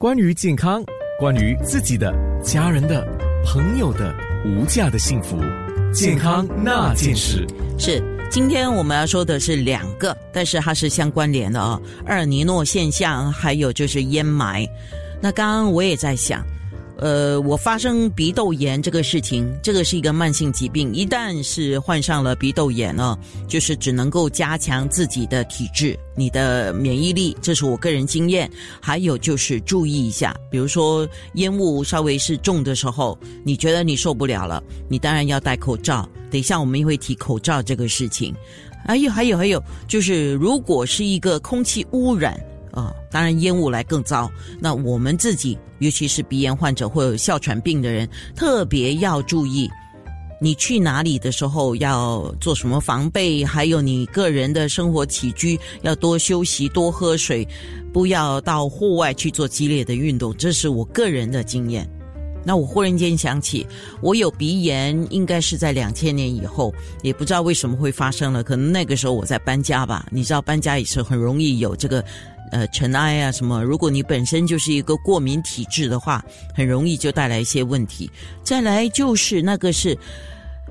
关于健康，关于自己的、家人的、朋友的无价的幸福，健康那件事是。今天我们要说的是两个，但是它是相关联的啊。厄尔尼诺现象，还有就是烟霾。那刚刚我也在想。呃，我发生鼻窦炎这个事情，这个是一个慢性疾病。一旦是患上了鼻窦炎呢，就是只能够加强自己的体质、你的免疫力，这是我个人经验。还有就是注意一下，比如说烟雾稍微是重的时候，你觉得你受不了了，你当然要戴口罩。等一下我们也会提口罩这个事情。还有还有还有，就是如果是一个空气污染。啊，当然烟雾来更糟。那我们自己，尤其是鼻炎患者或有哮喘病的人，特别要注意，你去哪里的时候要做什么防备，还有你个人的生活起居要多休息、多喝水，不要到户外去做激烈的运动。这是我个人的经验。那我忽然间想起，我有鼻炎，应该是在两千年以后，也不知道为什么会发生了。可能那个时候我在搬家吧，你知道搬家也是很容易有这个。呃，尘埃啊，什么？如果你本身就是一个过敏体质的话，很容易就带来一些问题。再来就是那个是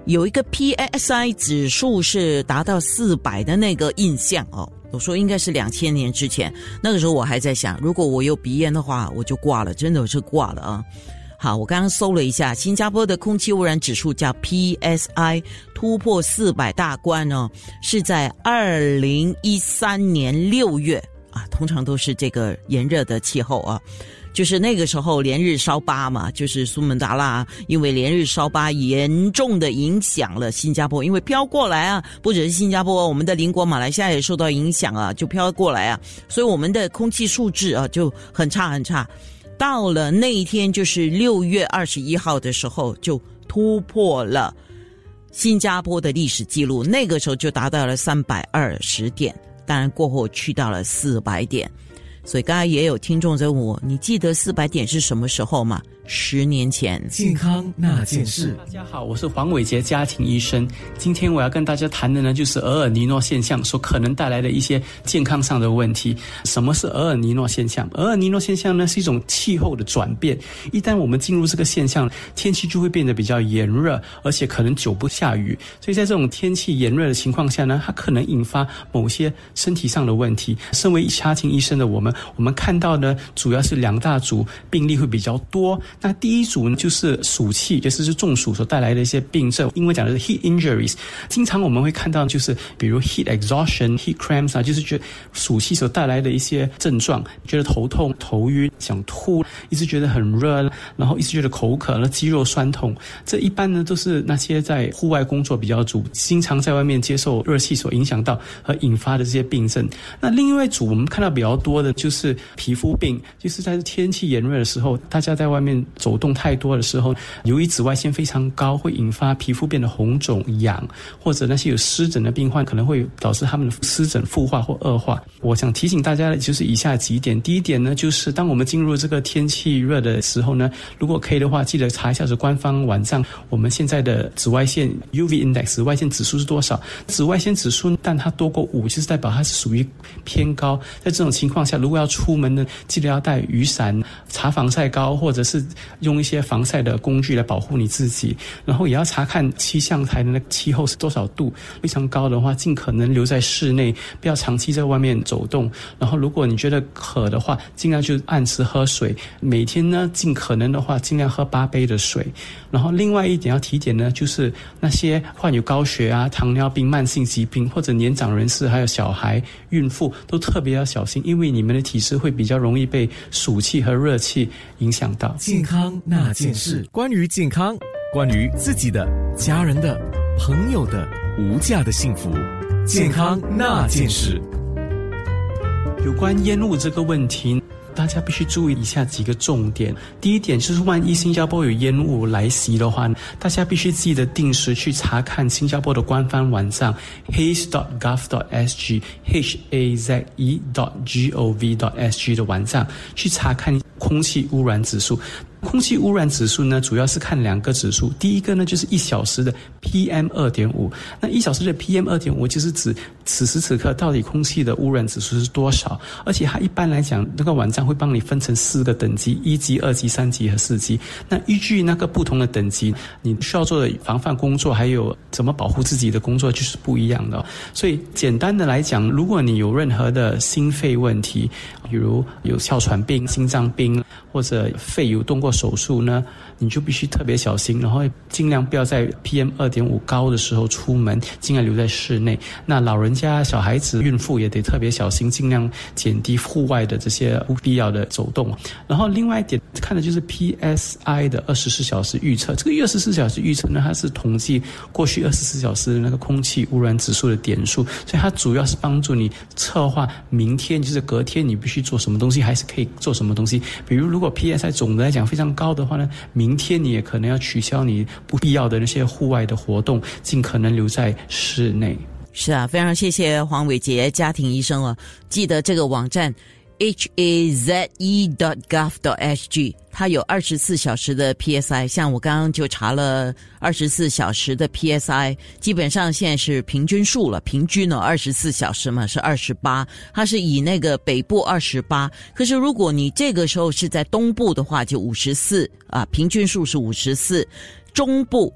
有一个 PSI 指数是达到四百的那个印象哦。我说应该是两千年之前，那个时候我还在想，如果我有鼻炎的话，我就挂了，真的是挂了啊。好，我刚刚搜了一下，新加坡的空气污染指数叫 PSI，突破四百大关哦，是在二零一三年六月。啊，通常都是这个炎热的气候啊，就是那个时候连日烧疤嘛，就是苏门答腊因为连日烧疤严重的影响了新加坡，因为飘过来啊，不只是新加坡，我们的邻国马来西亚也受到影响啊，就飘过来啊，所以我们的空气素质啊就很差很差。到了那一天，就是六月二十一号的时候，就突破了新加坡的历史记录，那个时候就达到了三百二十点。当然，过后去到了四百点，所以刚才也有听众问我：你记得四百点是什么时候吗？十年前，健康那件事。大家好，我是黄伟杰，家庭医生。今天我要跟大家谈的呢，就是额尔尼诺现象所可能带来的一些健康上的问题。什么是额尔尼诺现象？额尔尼诺现象呢，是一种气候的转变。一旦我们进入这个现象，天气就会变得比较炎热，而且可能久不下雨。所以在这种天气炎热的情况下呢，它可能引发某些身体上的问题。身为家庭医生的我们，我们看到呢，主要是两大组病例会比较多。那第一组呢，就是暑气，就是是中暑所带来的一些病症。因为讲的是 heat injuries，经常我们会看到，就是比如 heat exhaustion、heat cramps 啊，就是觉得暑气所带来的一些症状，觉得头痛、头晕、想吐，一直觉得很热，然后一直觉得口渴，那肌肉酸痛。这一般呢，都是那些在户外工作比较足，经常在外面接受热气所影响到和引发的这些病症。那另外一组我们看到比较多的就是皮肤病，就是在天气炎热的时候，大家在外面。走动太多的时候，由于紫外线非常高，会引发皮肤变得红肿痒，或者那些有湿疹的病患，可能会导致他们的湿疹复化或恶化。我想提醒大家的就是以下几点：第一点呢，就是当我们进入这个天气热的时候呢，如果可以的话，记得查一下是官方网站，我们现在的紫外线 UV index 紫外线指数是多少？紫外线指数，但它多过五，就是代表它是属于偏高。在这种情况下，如果要出门呢，记得要带雨伞、擦防晒膏，或者是。用一些防晒的工具来保护你自己，然后也要查看气象台的那气候是多少度，非常高的话，尽可能留在室内，不要长期在外面走动。然后，如果你觉得渴的话，尽量就按时喝水，每天呢，尽可能的话，尽量喝八杯的水。然后，另外一点要提点呢，就是那些患有高血压、糖尿病、慢性疾病或者年长人士，还有小孩、孕妇，都特别要小心，因为你们的体质会比较容易被暑气和热气影响到。健康那件事，关于健康，关于自己的、家人的、朋友的无价的幸福。健康那件事，有关烟雾这个问题。大家必须注意以下几个重点。第一点就是，万一新加坡有烟雾来袭的话，大家必须记得定时去查看新加坡的官方网站 haze.gov.sg，h a z e.gov.sg 的网站，去查看空气污染指数。空气污染指数呢，主要是看两个指数。第一个呢，就是一小时的 PM 二点五。那一小时的 PM 二点五，就是指此时此刻到底空气的污染指数是多少。而且它一般来讲，那个网站会帮你分成四个等级：一级、二级、三级和四级。那依据那个不同的等级，你需要做的防范工作，还有怎么保护自己的工作，就是不一样的。所以简单的来讲，如果你有任何的心肺问题，比如有哮喘病、心脏病或者肺有动过手术呢，你就必须特别小心，然后尽量不要在 PM 二点五高的时候出门，尽量留在室内。那老人家、小孩子、孕妇也得特别小心，尽量减低户外的这些不必要的走动。然后另外一点看的就是 PSI 的二十四小时预测。这个二十四小时预测呢，它是统计过去二十四小时的那个空气污染指数的点数，所以它主要是帮助你策划明天，就是隔天你必须做什么东西，还是可以做什么东西。比如如果 PSI 总的来讲非高的话呢，明天你也可能要取消你不必要的那些户外的活动，尽可能留在室内。是啊，非常谢谢黄伟杰家庭医生啊。记得这个网站 h a z e dot gov dot s g，它有二十四小时的 PSI。像我刚刚就查了二十四小时的 PSI，基本上现在是平均数了，平均呢二十四小时嘛是二十八，它是以那个北部二十八。可是如果你这个时候是在东部的话，就五十四啊，平均数是五十四，中部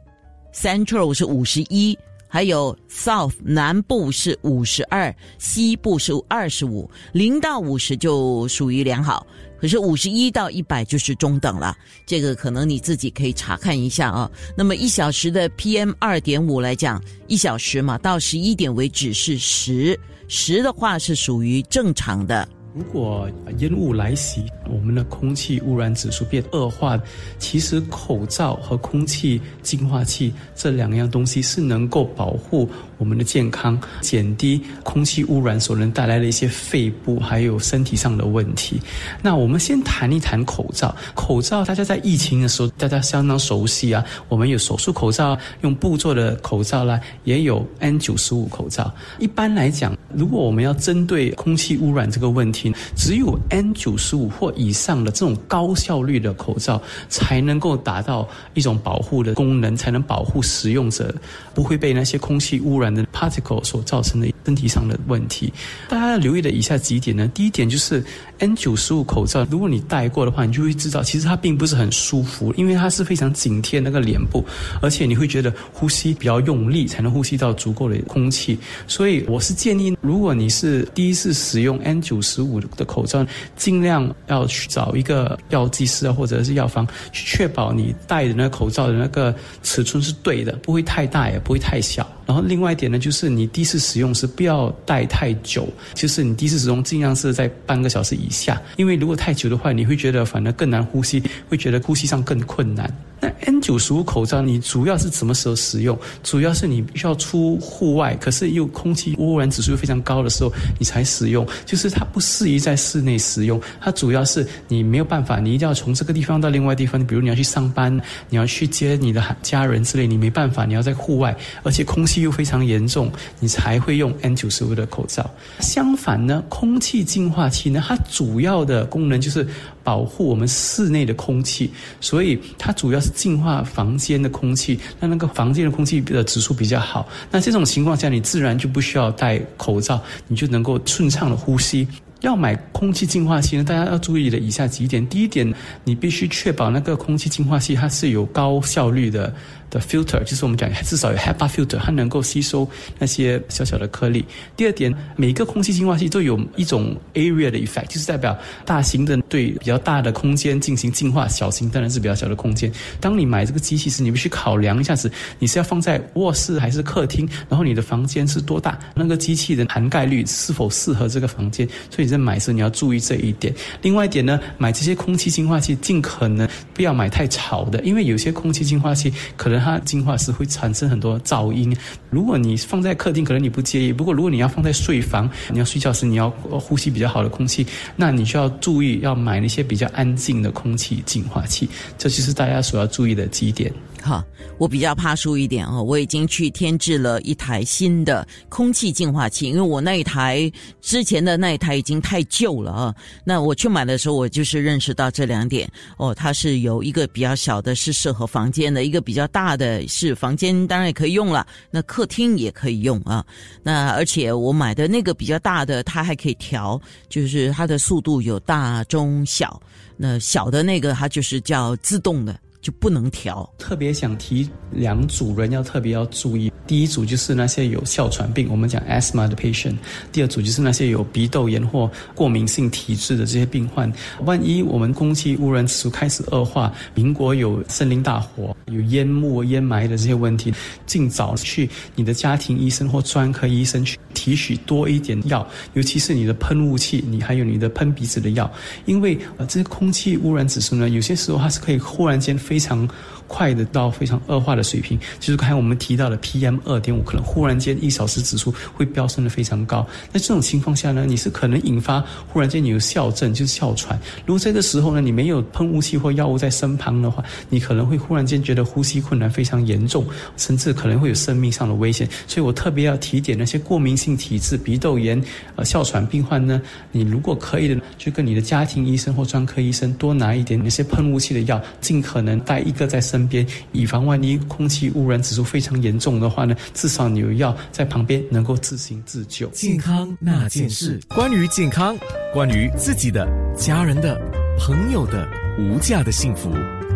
Central 是五十一。还有 South 南部是五十二，西部是二十五，零到五十就属于良好，可是五十一到一百就是中等了。这个可能你自己可以查看一下啊。那么一小时的 PM 二点五来讲，一小时嘛，到十一点为止是十，十的话是属于正常的。如果烟雾来袭，我们的空气污染指数变恶化，其实口罩和空气净化器这两样东西是能够保护我们的健康，减低空气污染所能带来的一些肺部还有身体上的问题。那我们先谈一谈口罩。口罩大家在疫情的时候大家相当熟悉啊，我们有手术口罩，用布做的口罩啦，也有 N 九十五口罩。一般来讲，如果我们要针对空气污染这个问题，只有 N 九十五或以上的这种高效率的口罩，才能够达到一种保护的功能，才能保护使用者不会被那些空气污染的 particle 所造成的身体上的问题。大家要留意的以下几点呢？第一点就是 N 九十五口罩，如果你戴过的话，你就会知道，其实它并不是很舒服，因为它是非常紧贴那个脸部，而且你会觉得呼吸比较用力，才能呼吸到足够的空气。所以我是建议，如果你是第一次使用 N 九十五的口罩，尽量要去找一个药剂师啊，或者是药房，去确保你戴的那个口罩的那个尺寸是对的，不会太大也不会太小。然后另外一点呢，就是你第一次使用时不要戴太久，就是你第一次使用尽量是在半个小时以下，因为如果太久的话，你会觉得反而更难呼吸，会觉得呼吸上更困难。那 N 九十五口罩你主要是什么时候使用？主要是你需要出户外，可是又空气污染指数非常高的时候，你才使用。就是它不适宜在室内使用。它主要是是你没有办法，你一定要从这个地方到另外地方。比如你要去上班，你要去接你的家人之类，你没办法，你要在户外，而且空气又非常严重，你才会用 N 九十五的口罩。相反呢，空气净化器呢，它主要的功能就是保护我们室内的空气，所以它主要是。净化房间的空气，让那个房间的空气的指数比较好。那这种情况下，你自然就不需要戴口罩，你就能够顺畅的呼吸。要买空气净化器呢，大家要注意的以下几点：第一点，你必须确保那个空气净化器它是有高效率的。的 filter 就是我们讲至少有 HEPA filter，它能够吸收那些小小的颗粒。第二点，每一个空气净化器都有一种 area 的 effect，就是代表大型的对比较大的空间进行净化，小型当然是比较小的空间。当你买这个机器时，你必须考量一下子，你是要放在卧室还是客厅，然后你的房间是多大，那个机器的涵盖率是否适合这个房间。所以你在买时你要注意这一点。另外一点呢，买这些空气净化器尽可能不要买太吵的，因为有些空气净化器可能。它净化时会产生很多噪音。如果你放在客厅，可能你不介意；不过如果你要放在睡房，你要睡觉时你要呼吸比较好的空气，那你需要注意要买那些比较安静的空气净化器。这就是大家所要注意的几点。好，我比较怕输一点哦，我已经去添置了一台新的空气净化器，因为我那一台之前的那一台已经太旧了啊。那我去买的时候，我就是认识到这两点哦，它是有一个比较小的，是适合房间的；一个比较大的，是房间当然也可以用了，那客厅也可以用啊。那而且我买的那个比较大的，它还可以调，就是它的速度有大、中、小。那小的那个，它就是叫自动的。就不能调。特别想提两组人要特别要注意，第一组就是那些有哮喘病，我们讲 asthma 的 patient；第二组就是那些有鼻窦炎或过敏性体质的这些病患。万一我们空气污染指数开始恶化，民国有森林大火、有烟幕、烟霾的这些问题，尽早去你的家庭医生或专科医生去提取多一点药，尤其是你的喷雾器，你还有你的喷鼻子的药，因为呃这些空气污染指数呢，有些时候它是可以忽然间飞。非常快的到非常恶化的水平，就是刚才我们提到的 PM 二点五，可能忽然间一小时指数会飙升的非常高。在这种情况下呢，你是可能引发忽然间你有哮症，就是哮喘。如果这个时候呢，你没有喷雾器或药物在身旁的话，你可能会忽然间觉得呼吸困难非常严重，甚至可能会有生命上的危险。所以我特别要提点那些过敏性体质、鼻窦炎、呃哮喘病患呢，你如果可以的，就跟你的家庭医生或专科医生多拿一点那些喷雾器的药，尽可能。带一个在身边，以防万一空气污染指数非常严重的话呢，至少你有药在旁边，能够自行自救。健康那件事，关于健康，关于自己的、家人的、朋友的无价的幸福。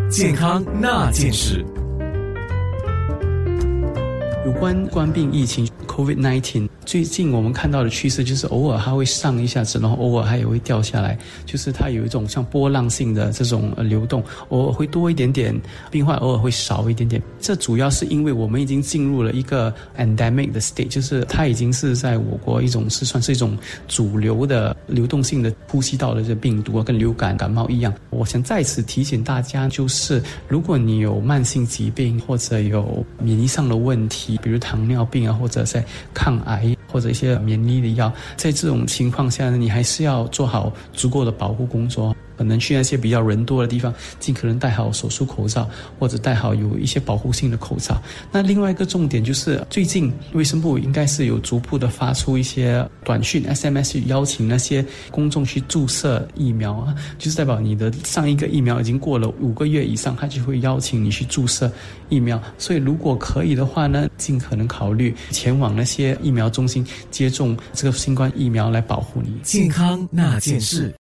健康那件事，有关冠病疫情。Covid nineteen 最近我们看到的趋势就是偶尔它会上一下子，然后偶尔它也会掉下来，就是它有一种像波浪性的这种呃流动，偶尔会多一点点病患，偶尔会少一点点。这主要是因为我们已经进入了一个 endemic 的 state，就是它已经是在我国一种是算是一种主流的流动性的呼吸道的这病毒啊，跟流感感冒一样。我想在此提醒大家，就是如果你有慢性疾病或者有免疫上的问题，比如糖尿病啊，或者在抗癌或者一些免疫的药，在这种情况下呢，你还是要做好足够的保护工作。可能去那些比较人多的地方，尽可能戴好手术口罩，或者戴好有一些保护性的口罩。那另外一个重点就是，最近卫生部应该是有逐步的发出一些短讯 SMS，邀请那些公众去注射疫苗啊，就是代表你的上一个疫苗已经过了五个月以上，他就会邀请你去注射疫苗。所以如果可以的话呢，尽可能考虑前往那些疫苗中心接种这个新冠疫苗来保护你健康那件事。